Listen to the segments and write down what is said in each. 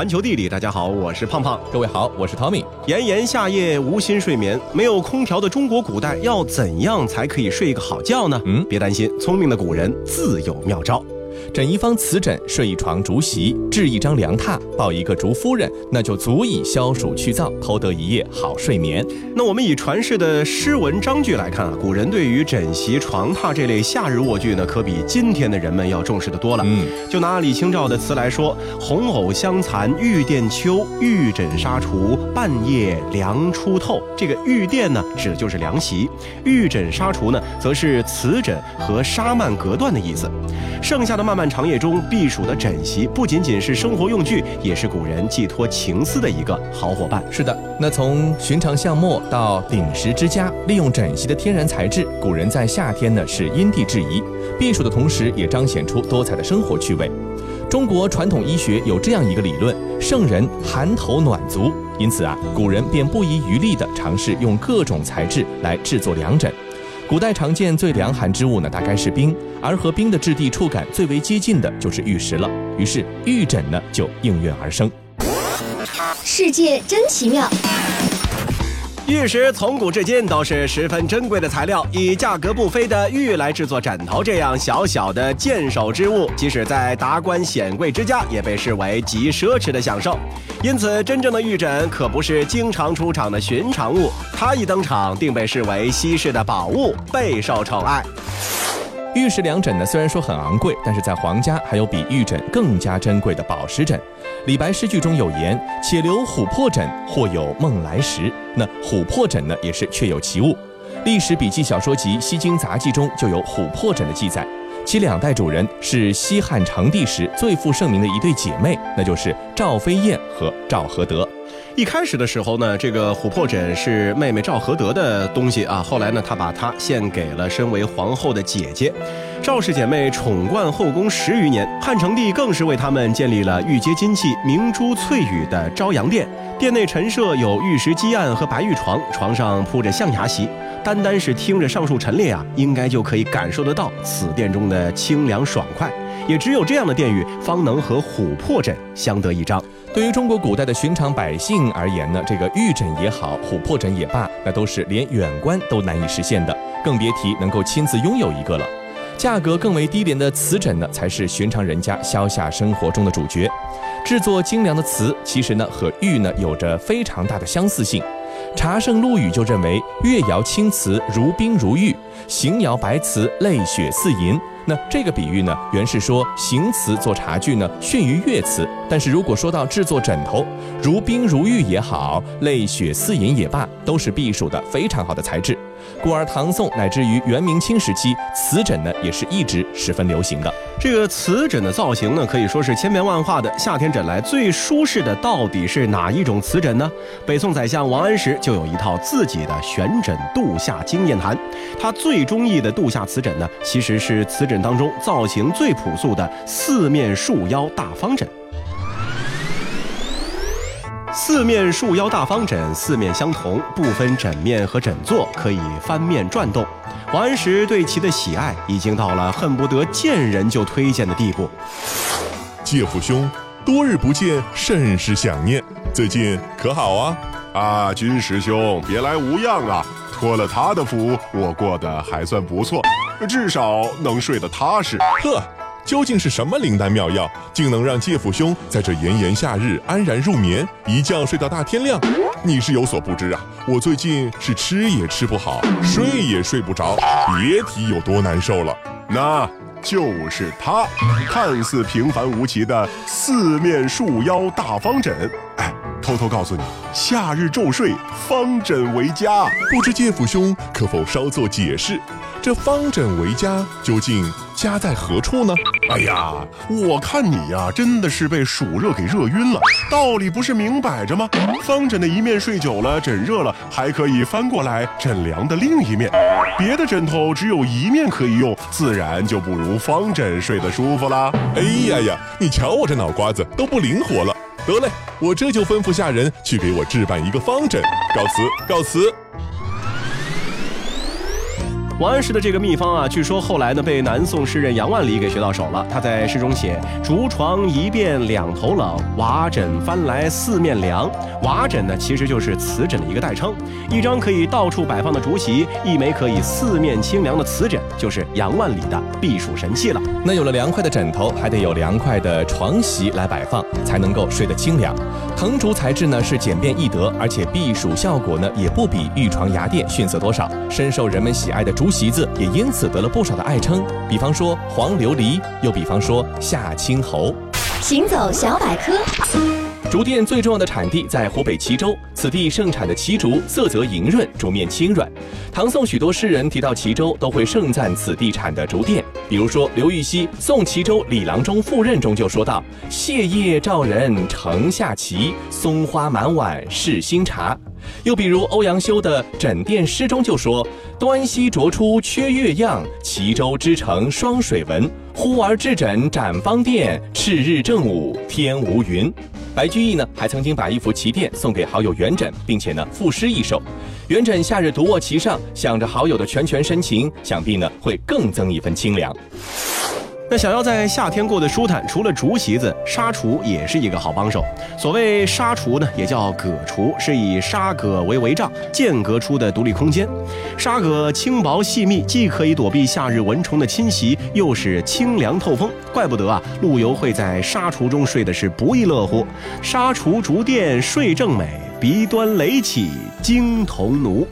环球地理，大家好，我是胖胖。各位好，我是 Tommy。炎炎夏夜无心睡眠，没有空调的中国古代要怎样才可以睡一个好觉呢？嗯，别担心，聪明的古人自有妙招。枕一方瓷枕，睡一床竹席，置一张凉榻，抱一个竹夫人，那就足以消暑去燥，偷得一夜好睡眠。那我们以传世的诗文章句来看啊，古人对于枕席、床榻这类夏日卧具呢，可比今天的人们要重视的多了。嗯，就拿李清照的词来说：“红藕香残玉簟秋，玉枕纱厨半夜凉初透。”这个玉殿呢，指的就是凉席；玉枕纱厨呢，则是瓷枕和纱幔隔断的意思。剩下的漫漫长夜中避暑的枕席，不仅仅是生活用具，也是古人寄托情思的一个好伙伴。是的，那从寻常巷陌到鼎食之家，利用枕席的天然材质，古人在夏天呢是因地制宜，避暑的同时也彰显出多彩的生活趣味。中国传统医学有这样一个理论：圣人寒头暖足，因此啊，古人便不遗余力地尝试用各种材质来制作凉枕。古代常见最凉寒之物呢，大概是冰，而和冰的质地触感最为接近的就是玉石了。于是玉枕呢就应运而生。世界真奇妙。玉石从古至今都是十分珍贵的材料，以价格不菲的玉来制作枕头，这样小小的见手之物，即使在达官显贵之家，也被视为极奢侈的享受。因此，真正的玉枕可不是经常出场的寻常物，它一登场，定被视为稀世的宝物，备受宠爱。玉石凉枕呢，虽然说很昂贵，但是在皇家还有比玉枕更加珍贵的宝石枕。李白诗句中有言：“且留琥珀枕，或有梦来时。”那琥珀枕呢，也是确有其物。历史笔记小说集《西京杂记》中就有琥珀枕的记载，其两代主人是西汉成帝时最负盛名的一对姐妹，那就是赵飞燕和赵合德。一开始的时候呢，这个琥珀枕是妹妹赵合德的东西啊。后来呢，她把它献给了身为皇后的姐姐。赵氏姐妹宠冠后宫十余年，汉成帝更是为她们建立了玉阶金器、明珠翠羽的昭阳殿。殿内陈设有玉石基案和白玉床，床上铺着象牙席。单单是听着上述陈列啊，应该就可以感受得到此殿中的清凉爽快。也只有这样的殿宇，方能和琥珀枕相得益彰。对于中国古代的寻常百姓而言呢，这个玉枕也好，琥珀枕也罢，那都是连远观都难以实现的，更别提能够亲自拥有一个了。价格更为低廉的瓷枕呢，才是寻常人家消夏生活中的主角。制作精良的瓷，其实呢和玉呢有着非常大的相似性。茶圣陆羽就认为，越窑青瓷如冰如玉，邢窑白瓷泪血似银。那这个比喻呢，原是说行瓷做茶具呢逊于越瓷，但是如果说到制作枕头，如冰如玉也好，泪血似银也罢，都是避暑的非常好的材质。故而唐宋乃至于元明清时期，瓷枕呢也是一直十分流行的。这个瓷枕的造型呢，可以说是千变万化的。夏天枕来最舒适的到底是哪一种瓷枕呢？北宋宰相王安石就有一套自己的悬枕度夏经验谈。他最中意的度夏瓷枕呢，其实是瓷枕当中造型最朴素的四面束腰大方枕。四面束腰大方枕，四面相同，不分枕面和枕座，可以翻面转动。王安石对其的喜爱已经到了恨不得见人就推荐的地步。介父兄，多日不见，甚是想念。最近可好啊？啊，君师兄，别来无恙啊！托了他的福，我过得还算不错，至少能睡得踏实。呵。究竟是什么灵丹妙药，竟能让介父兄在这炎炎夏日安然入眠，一觉睡到大天亮？你是有所不知啊，我最近是吃也吃不好，睡也睡不着，别提有多难受了。那就是它，看似平凡无奇的四面束腰大方枕。哎，偷偷告诉你，夏日昼睡方枕为佳。不知介父兄可否稍作解释？这方枕为佳，究竟佳在何处呢？哎呀，我看你呀，真的是被暑热给热晕了。道理不是明摆着吗？方枕的一面睡久了，枕热了，还可以翻过来枕凉的另一面。别的枕头只有一面可以用，自然就不如方枕睡得舒服啦。哎呀呀，你瞧我这脑瓜子都不灵活了。得嘞，我这就吩咐下人去给我置办一个方枕。告辞，告辞。王安石的这个秘方啊，据说后来呢被南宋诗人杨万里给学到手了。他在诗中写：“竹床一变两头冷，瓦枕翻来四面凉。”瓦枕呢，其实就是瓷枕的一个代称。一张可以到处摆放的竹席，一枚可以四面清凉的瓷枕，就是杨万里的避暑神器了。那有了凉快的枕头，还得有凉快的床席来摆放，才能够睡得清凉。藤竹材质呢是简便易得，而且避暑效果呢也不比玉床牙垫逊色多少。深受人们喜爱的竹席子也因此得了不少的爱称，比方说黄琉璃，又比方说夏青侯。行走小百科。竹店最重要的产地在湖北蕲州，此地盛产的蕲竹色泽莹润，竹面轻软。唐宋许多诗人提到蕲州，都会盛赞此地产的竹店。比如说刘禹锡《送蕲州李郎中赴任》中就说道：“谢叶照人城下蕲，松花满碗是新茶。”又比如欧阳修的《枕店诗》中就说：“端溪濯出缺月样，蕲州之城双水纹。忽而置枕展芳殿，赤日正午天无云。”白居易呢，还曾经把一幅棋垫送给好友元稹，并且呢赋诗一首。元稹夏日独卧其上，想着好友的拳拳深情，想必呢会更增一分清凉。那想要在夏天过得舒坦，除了竹席子，沙橱也是一个好帮手。所谓沙橱呢，也叫葛橱，是以沙葛为围帐，间隔出的独立空间。沙葛轻薄细密，既可以躲避夏日蚊虫的侵袭，又是清凉透风。怪不得啊，陆游会在沙橱中睡的是不亦乐乎。沙橱竹垫睡正美，鼻端垒起金童奴。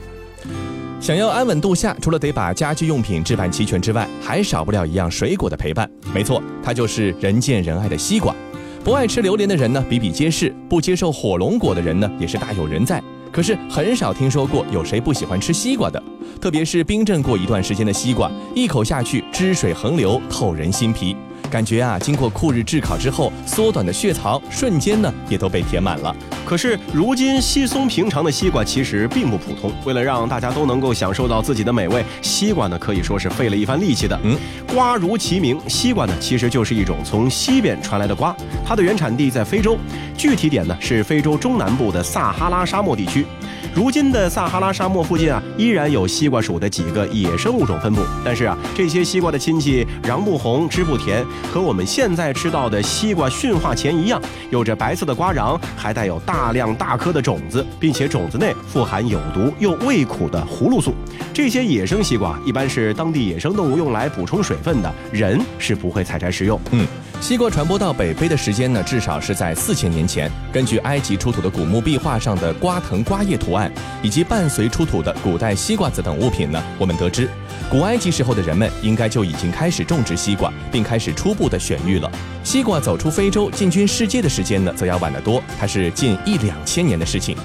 想要安稳度夏，除了得把家居用品置办齐全之外，还少不了一样水果的陪伴。没错，它就是人见人爱的西瓜。不爱吃榴莲的人呢，比比皆是；不接受火龙果的人呢，也是大有人在。可是很少听说过有谁不喜欢吃西瓜的，特别是冰镇过一段时间的西瓜，一口下去，汁水横流，透人心脾。感觉啊，经过酷日炙烤之后，缩短的血槽瞬间呢也都被填满了。可是如今稀松平常的西瓜其实并不普通。为了让大家都能够享受到自己的美味，西瓜呢可以说是费了一番力气的。嗯，瓜如其名，西瓜呢其实就是一种从西边传来的瓜，它的原产地在非洲，具体点呢是非洲中南部的撒哈拉沙漠地区。如今的撒哈拉沙漠附近啊，依然有西瓜属的几个野生物种分布。但是啊，这些西瓜的亲戚瓤不红，汁不甜，和我们现在吃到的西瓜驯化前一样，有着白色的瓜瓤，还带有大量大颗的种子，并且种子内富含有毒又味苦的葫芦素。这些野生西瓜一般是当地野生动物用来补充水分的，人是不会采摘食用。嗯。西瓜传播到北非的时间呢，至少是在四千年前。根据埃及出土的古墓壁画上的瓜藤瓜叶图案，以及伴随出土的古代西瓜子等物品呢，我们得知，古埃及时候的人们应该就已经开始种植西瓜，并开始初步的选育了。西瓜走出非洲进军世界的时间呢，则要晚得多，它是近一两千年的事情。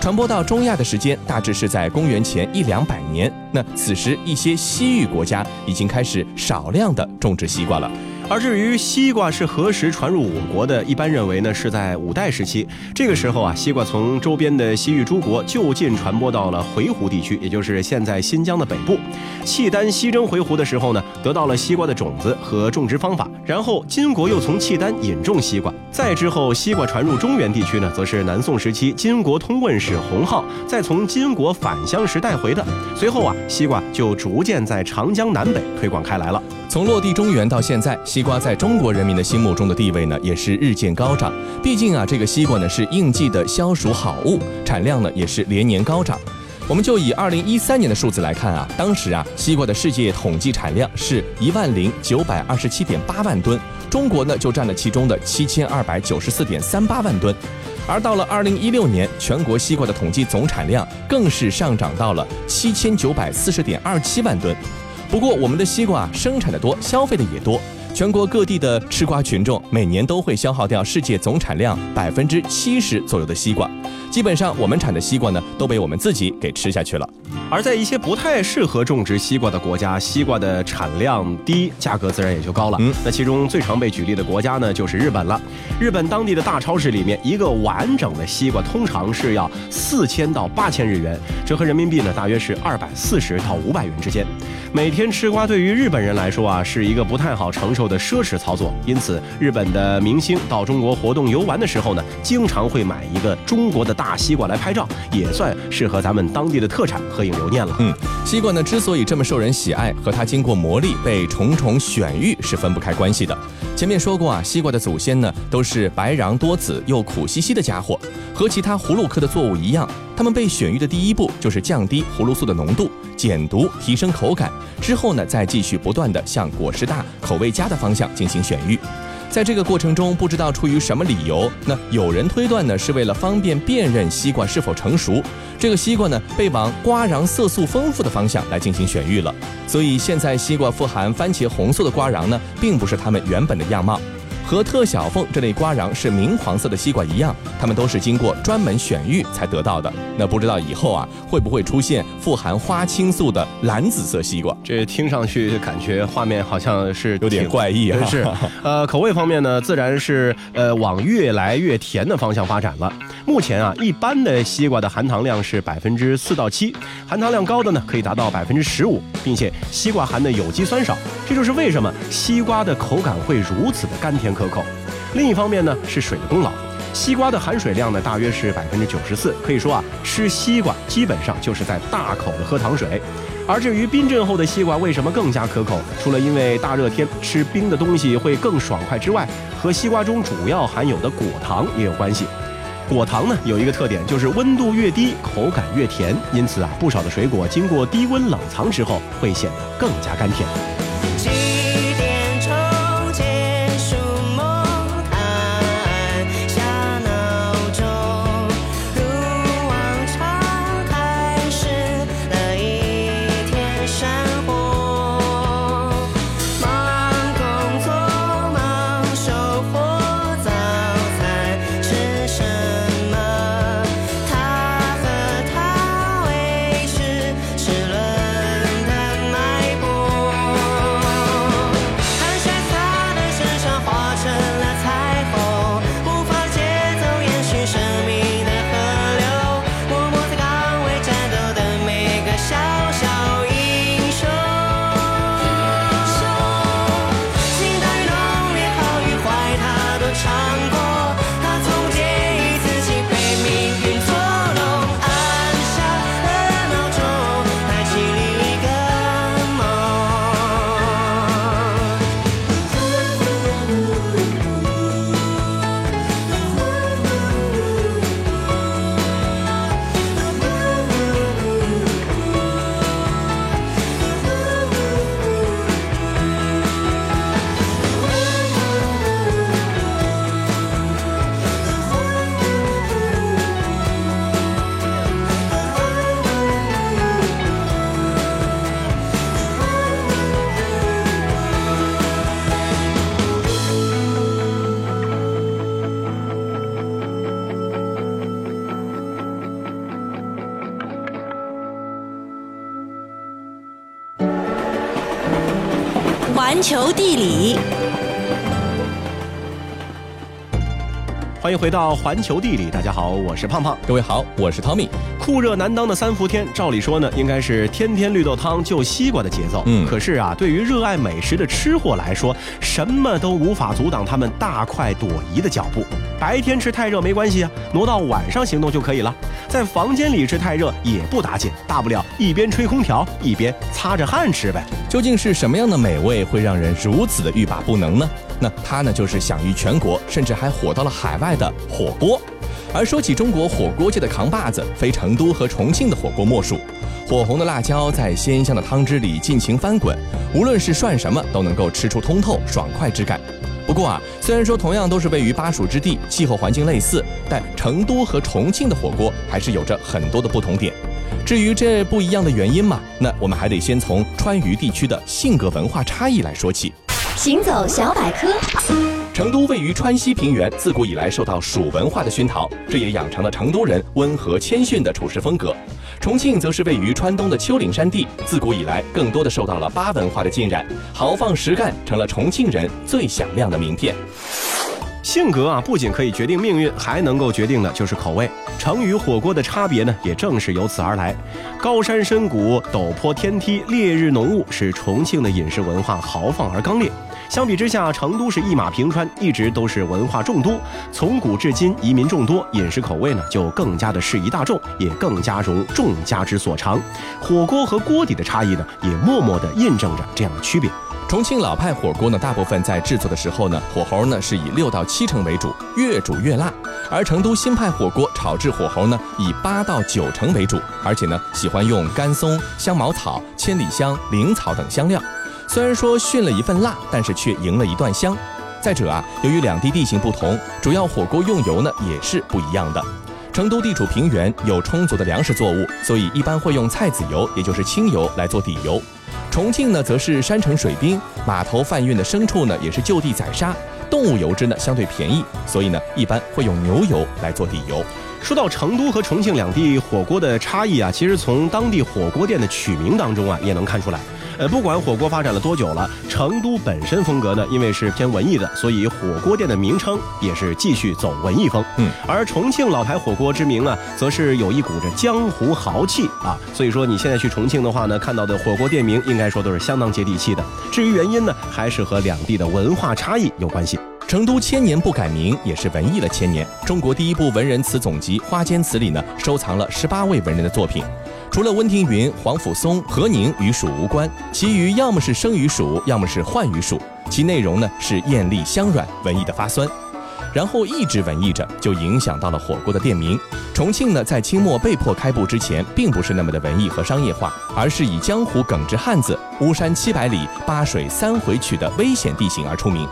传播到中亚的时间大致是在公元前一两百年。那此时一些西域国家已经开始少量的种植西瓜了。而至于西瓜是何时传入我国的，一般认为呢是在五代时期。这个时候啊，西瓜从周边的西域诸国就近传播到了回鹘地区，也就是现在新疆的北部。契丹西征回鹘的时候呢，得到了西瓜的种子和种植方法。然后金国又从契丹引种西瓜。再之后，西瓜传入中原地区呢，则是南宋时期金国通问使洪浩再从金国返乡时带回的。随后啊，西瓜就逐渐在长江南北推广开来了。从落地中原到现在，西瓜在中国人民的心目中的地位呢，也是日渐高涨。毕竟啊，这个西瓜呢是应季的消暑好物，产量呢也是连年高涨。我们就以二零一三年的数字来看啊，当时啊，西瓜的世界统计产量是一万零九百二十七点八万吨，中国呢就占了其中的七千二百九十四点三八万吨。而到了二零一六年，全国西瓜的统计总产量更是上涨到了七千九百四十点二七万吨。不过，我们的西瓜生产的多，消费的也多。全国各地的吃瓜群众每年都会消耗掉世界总产量百分之七十左右的西瓜。基本上，我们产的西瓜呢，都被我们自己给吃下去了。而在一些不太适合种植西瓜的国家，西瓜的产量低，价格自然也就高了。嗯，那其中最常被举例的国家呢，就是日本了。日本当地的大超市里面，一个完整的西瓜通常是要四千到八千日元，折合人民币呢，大约是二百四十到五百元之间。每天吃瓜对于日本人来说啊，是一个不太好承受的奢侈操作。因此，日本的明星到中国活动游玩的时候呢，经常会买一个中国的大西瓜来拍照，也算是和咱们当地的特产合影。留念了。嗯，西瓜呢之所以这么受人喜爱，和它经过磨砺、被重重选育是分不开关系的。前面说过啊，西瓜的祖先呢都是白瓤多籽又苦兮兮的家伙，和其他葫芦科的作物一样，它们被选育的第一步就是降低葫芦素的浓度，减毒，提升口感，之后呢再继续不断的向果实大、口味佳的方向进行选育。在这个过程中，不知道出于什么理由，那有人推断呢，是为了方便辨认西瓜是否成熟，这个西瓜呢被往瓜瓤色素丰富的方向来进行选育了。所以现在西瓜富含番茄红色的瓜瓤呢，并不是它们原本的样貌。和特小凤这类瓜瓤是明黄色的西瓜一样，它们都是经过专门选育才得到的。那不知道以后啊会不会出现富含花青素的蓝紫色西瓜？这听上去感觉画面好像是有点怪异啊。是，呃，口味方面呢，自然是呃往越来越甜的方向发展了。目前啊，一般的西瓜的含糖量是百分之四到七，含糖量高的呢可以达到百分之十五，并且西瓜含的有机酸少，这就是为什么西瓜的口感会如此的甘甜可口。另一方面呢，是水的功劳，西瓜的含水量呢大约是百分之九十四，可以说啊，吃西瓜基本上就是在大口的喝糖水。而至于冰镇后的西瓜为什么更加可口，除了因为大热天吃冰的东西会更爽快之外，和西瓜中主要含有的果糖也有关系。果糖呢有一个特点，就是温度越低，口感越甜。因此啊，不少的水果经过低温冷藏之后，会显得更加甘甜。环球地理，欢迎回到环球地理，大家好，我是胖胖。各位好，我是 Tommy。酷热难当的三伏天，照理说呢，应该是天天绿豆汤就西瓜的节奏。嗯可是啊，对于热爱美食的吃货来说，什么都无法阻挡他们大快朵颐的脚步。白天吃太热没关系啊，挪到晚上行动就可以了。在房间里吃太热也不打紧，大不了一边吹空调一边擦着汗吃呗。究竟是什么样的美味会让人如此的欲罢不能呢？那它呢就是享誉全国，甚至还火到了海外的火锅。而说起中国火锅界的扛把子，非成都和重庆的火锅莫属。火红的辣椒在鲜香的汤汁里尽情翻滚，无论是涮什么都能够吃出通透爽快之感。不过啊，虽然说同样都是位于巴蜀之地，气候环境类似，但成都和重庆的火锅还是有着很多的不同点。至于这不一样的原因嘛，那我们还得先从川渝地区的性格文化差异来说起。行走小百科，成都位于川西平原，自古以来受到蜀文化的熏陶，这也养成了成都人温和谦逊的处事风格。重庆则是位于川东的丘陵山地，自古以来更多的受到了巴文化的浸染，豪放实干成了重庆人最响亮的名片。性格啊，不仅可以决定命运，还能够决定的就是口味。成与火锅的差别呢，也正是由此而来。高山深谷、陡坡天梯、烈日浓雾，使重庆的饮食文化豪放而刚烈。相比之下，成都是一马平川，一直都是文化重都，从古至今移民众多，饮食口味呢就更加的适宜大众，也更加容众家之所长。火锅和锅底的差异呢，也默默地印证着这样的区别。重庆老派火锅呢，大部分在制作的时候呢，火候呢是以六到七成为主，越煮越辣；而成都新派火锅炒制火候呢，以八到九成为主，而且呢喜欢用干松、香茅草、千里香、灵草等香料。虽然说逊了一份辣，但是却赢了一段香。再者啊，由于两地地形不同，主要火锅用油呢也是不一样的。成都地处平原，有充足的粮食作物，所以一般会用菜籽油，也就是清油来做底油。重庆呢，则是山城水滨，码头贩运的牲畜呢，也是就地宰杀，动物油脂呢相对便宜，所以呢，一般会用牛油来做底油。说到成都和重庆两地火锅的差异啊，其实从当地火锅店的取名当中啊，也能看出来。呃，不管火锅发展了多久了，成都本身风格呢，因为是偏文艺的，所以火锅店的名称也是继续走文艺风。嗯，而重庆老牌火锅之名啊，则是有一股着江湖豪气啊。所以说你现在去重庆的话呢，看到的火锅店名应该说都是相当接地气的。至于原因呢，还是和两地的文化差异有关系。成都千年不改名，也是文艺了千年。中国第一部文人词总集《花间词》里呢，收藏了十八位文人的作品。除了温庭筠、黄甫松、何宁与蜀无关，其余要么是生于蜀，要么是幻于蜀。其内容呢是艳丽香软，文艺的发酸。然后一直文艺着，就影响到了火锅的店名。重庆呢，在清末被迫开埠之前，并不是那么的文艺和商业化，而是以江湖耿直汉子、巫山七百里、八水三回曲的危险地形而出名。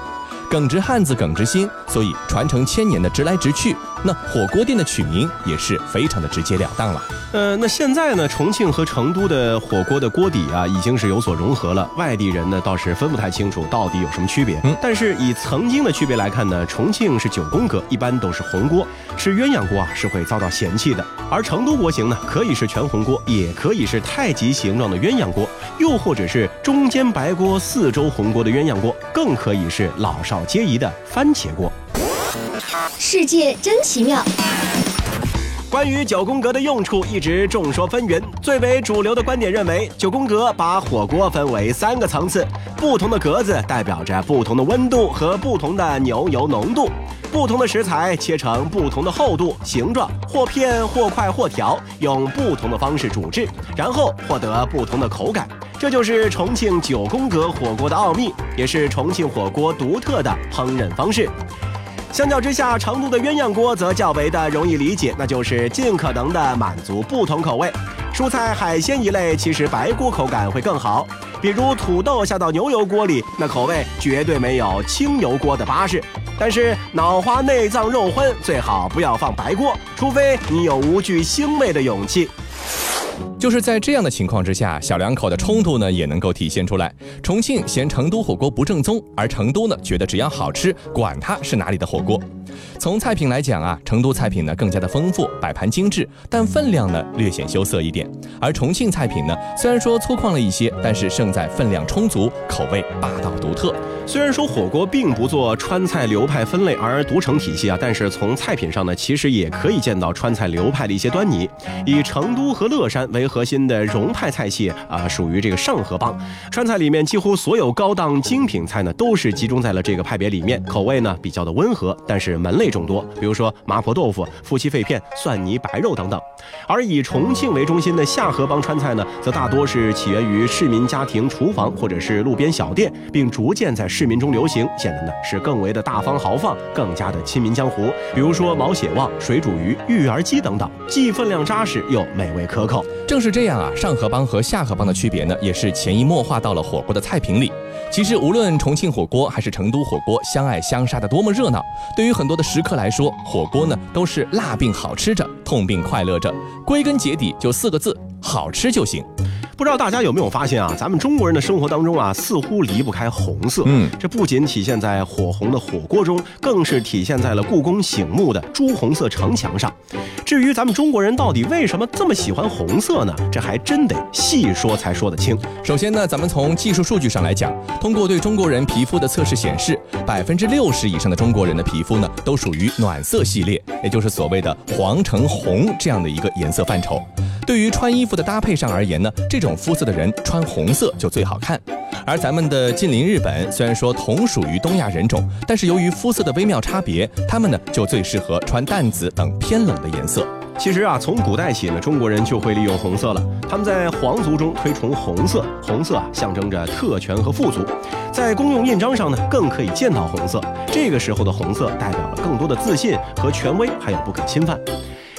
耿直汉子耿直心，所以传承千年的直来直去。那火锅店的取名也是非常的直截了当了。呃，那现在呢，重庆和成都的火锅的锅底啊，已经是有所融合了。外地人呢，倒是分不太清楚到底有什么区别。嗯但是以曾经的区别来看呢，重庆是九宫格，一般都是红锅，吃鸳鸯锅啊是会遭到嫌弃的。而成都锅型呢，可以是全红锅，也可以是太极形状的鸳鸯锅，又或者是中间白锅、四周红锅的鸳鸯锅，更可以是老少皆宜的番茄锅。世界真奇妙。关于九宫格的用处，一直众说纷纭。最为主流的观点认为，九宫格把火锅分为三个层次，不同的格子代表着不同的温度和不同的牛油浓度，不同的食材切成不同的厚度、形状，或片或块或条，用不同的方式煮制，然后获得不同的口感。这就是重庆九宫格火锅的奥秘，也是重庆火锅独特的烹饪方式。相较之下，成都的鸳鸯锅则较为的容易理解，那就是尽可能的满足不同口味。蔬菜、海鲜一类，其实白锅口感会更好。比如土豆下到牛油锅里，那口味绝对没有清油锅的巴适。但是脑花、内脏、肉荤最好不要放白锅，除非你有无惧腥味的勇气。就是在这样的情况之下，小两口的冲突呢也能够体现出来。重庆嫌成都火锅不正宗，而成都呢觉得只要好吃，管它是哪里的火锅。从菜品来讲啊，成都菜品呢更加的丰富，摆盘精致，但分量呢略显羞涩一点。而重庆菜品呢，虽然说粗犷了一些，但是胜在分量充足，口味霸道独特。虽然说火锅并不做川菜流派分类而独成体系啊，但是从菜品上呢，其实也可以见到川菜流派的一些端倪。以成都和乐山为核心的蓉派菜系啊，属于这个上河帮。川菜里面几乎所有高档精品菜呢，都是集中在了这个派别里面，口味呢比较的温和，但是门类众多，比如说麻婆豆腐、夫妻肺片、蒜泥白肉等等。而以重庆为中心的下河帮川菜呢，则大多是起源于市民家庭厨房或者是路边小店，并逐渐在市民中流行，显得呢是更为的大方豪放，更加的亲民江湖。比如说毛血旺、水煮鱼、育儿鸡等等，既分量扎实又美味可口。正是这样啊，上河帮和下河帮的区别呢，也是潜移默化到了火锅的菜品里。其实无论重庆火锅还是成都火锅，相爱相杀的多么热闹，对于很多多的食客来说，火锅呢都是辣并好吃着，痛并快乐着。归根结底就四个字：好吃就行。不知道大家有没有发现啊，咱们中国人的生活当中啊，似乎离不开红色。嗯这不仅体现在火红的火锅中，更是体现在了故宫醒目的朱红色城墙上。至于咱们中国人到底为什么这么喜欢红色呢？这还真得细说才说得清。首先呢，咱们从技术数据上来讲，通过对中国人皮肤的测试显示，百分之六十以上的中国人的皮肤呢，都属于暖色系列，也就是所谓的黄橙红这样的一个颜色范畴。对于穿衣服的搭配上而言呢，这种肤色的人穿红色就最好看。而咱们的近邻日本，虽然说同属于东亚人种，但是由于肤色的微妙差别，他们呢就最适合穿淡紫等偏冷的颜色。其实啊，从古代起呢，中国人就会利用红色了。他们在皇族中推崇红色，红色啊象征着特权和富足。在公用印章上呢，更可以见到红色。这个时候的红色代表了更多的自信和权威，还有不可侵犯。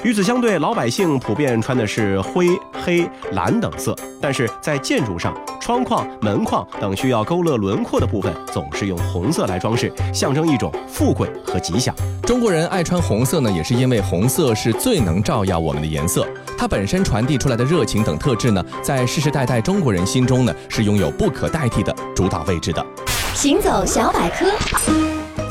与此相对，老百姓普遍穿的是灰、黑、蓝等色，但是在建筑上，窗框、门框等需要勾勒轮廓的部分，总是用红色来装饰，象征一种富贵和吉祥。中国人爱穿红色呢，也是因为红色是最能照耀我们的颜色。它本身传递出来的热情等特质呢，在世世代代中国人心中呢，是拥有不可代替的主导位置的。行走小百科，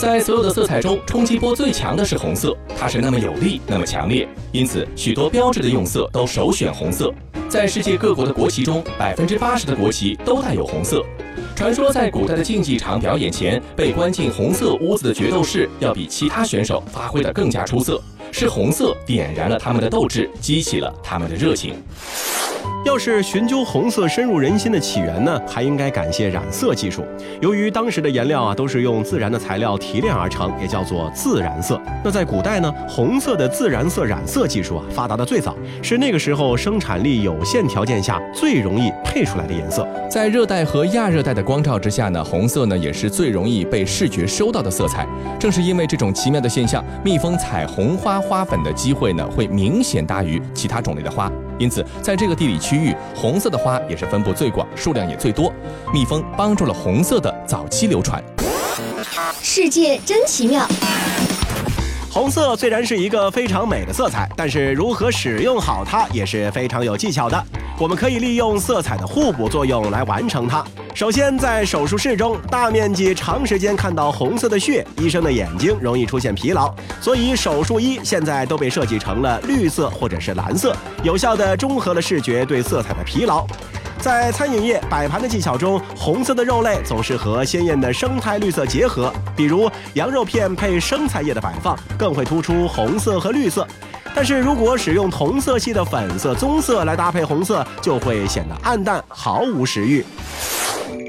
在所有的色彩中，冲击波最强的是红色，它是那么有力，那么强烈，因此许多标志的用色都首选红色。在世界各国的国旗中，百分之八十的国旗都带有红色。传说在古代的竞技场表演前，被关进红色屋子的决斗士要比其他选手发挥得更加出色，是红色点燃了他们的斗志，激起了他们的热情。要是寻究红色深入人心的起源呢，还应该感谢染色技术。由于当时的颜料啊都是用自然的材料提炼而成，也叫做自然色。那在古代呢，红色的自然色染色技术啊发达的最早，是那个时候生产力有限条件下最容易配出来的颜色。在热带和亚热带的光照之下呢，红色呢也是最容易被视觉收到的色彩。正是因为这种奇妙的现象，蜜蜂采红花花粉的机会呢会明显大于其他种类的花。因此，在这个地理区域，红色的花也是分布最广，数量也最多。蜜蜂帮助了红色的早期流传。世界真奇妙。红色虽然是一个非常美的色彩，但是如何使用好它也是非常有技巧的。我们可以利用色彩的互补作用来完成它。首先，在手术室中，大面积、长时间看到红色的血，医生的眼睛容易出现疲劳，所以手术衣现在都被设计成了绿色或者是蓝色，有效地中和了视觉对色彩的疲劳。在餐饮业摆盘的技巧中，红色的肉类总是和鲜艳的生态绿色结合，比如羊肉片配生菜叶的摆放，更会突出红色和绿色。但是如果使用同色系的粉色、棕色来搭配红色，就会显得暗淡，毫无食欲。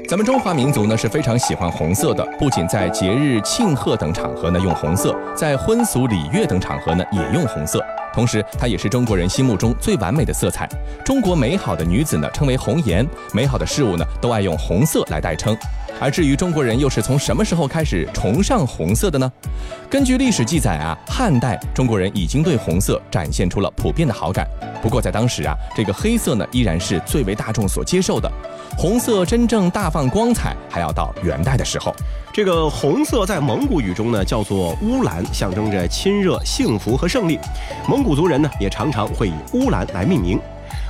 咱们中华民族呢是非常喜欢红色的，不仅在节日庆贺等场合呢用红色，在婚俗礼乐等场合呢也用红色。同时，它也是中国人心目中最完美的色彩。中国美好的女子呢称为红颜，美好的事物呢都爱用红色来代称。而至于中国人又是从什么时候开始崇尚红色的呢？根据历史记载啊，汉代中国人已经对红色展现出了普遍的好感。不过在当时啊，这个黑色呢依然是最为大众所接受的。红色真正大放光彩，还要到元代的时候。这个红色在蒙古语中呢叫做乌兰，象征着亲热、幸福和胜利。蒙古族人呢也常常会以乌兰来命名。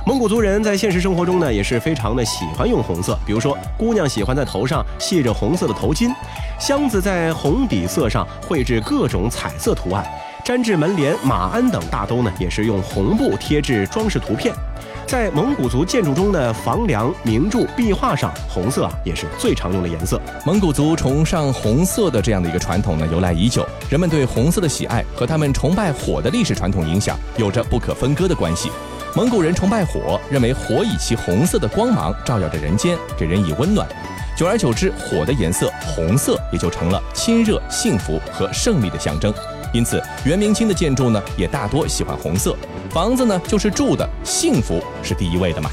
蒙古族人在现实生活中呢也是非常的喜欢用红色，比如说姑娘喜欢在头上系着红色的头巾，箱子在红底色上绘制各种彩色图案，毡制门帘、马鞍等大都呢也是用红布贴制装饰图片。在蒙古族建筑中的房梁、明柱、壁画上，红色啊也是最常用的颜色。蒙古族崇尚红色的这样的一个传统呢，由来已久。人们对红色的喜爱和他们崇拜火的历史传统影响有着不可分割的关系。蒙古人崇拜火，认为火以其红色的光芒照耀着人间，给人以温暖。久而久之，火的颜色红色也就成了亲热、幸福和胜利的象征。因此，元明清的建筑呢，也大多喜欢红色。房子呢，就是住的，幸福是第一位的嘛。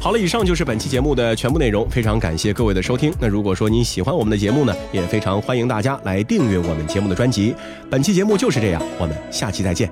好了，以上就是本期节目的全部内容，非常感谢各位的收听。那如果说您喜欢我们的节目呢，也非常欢迎大家来订阅我们节目的专辑。本期节目就是这样，我们下期再见。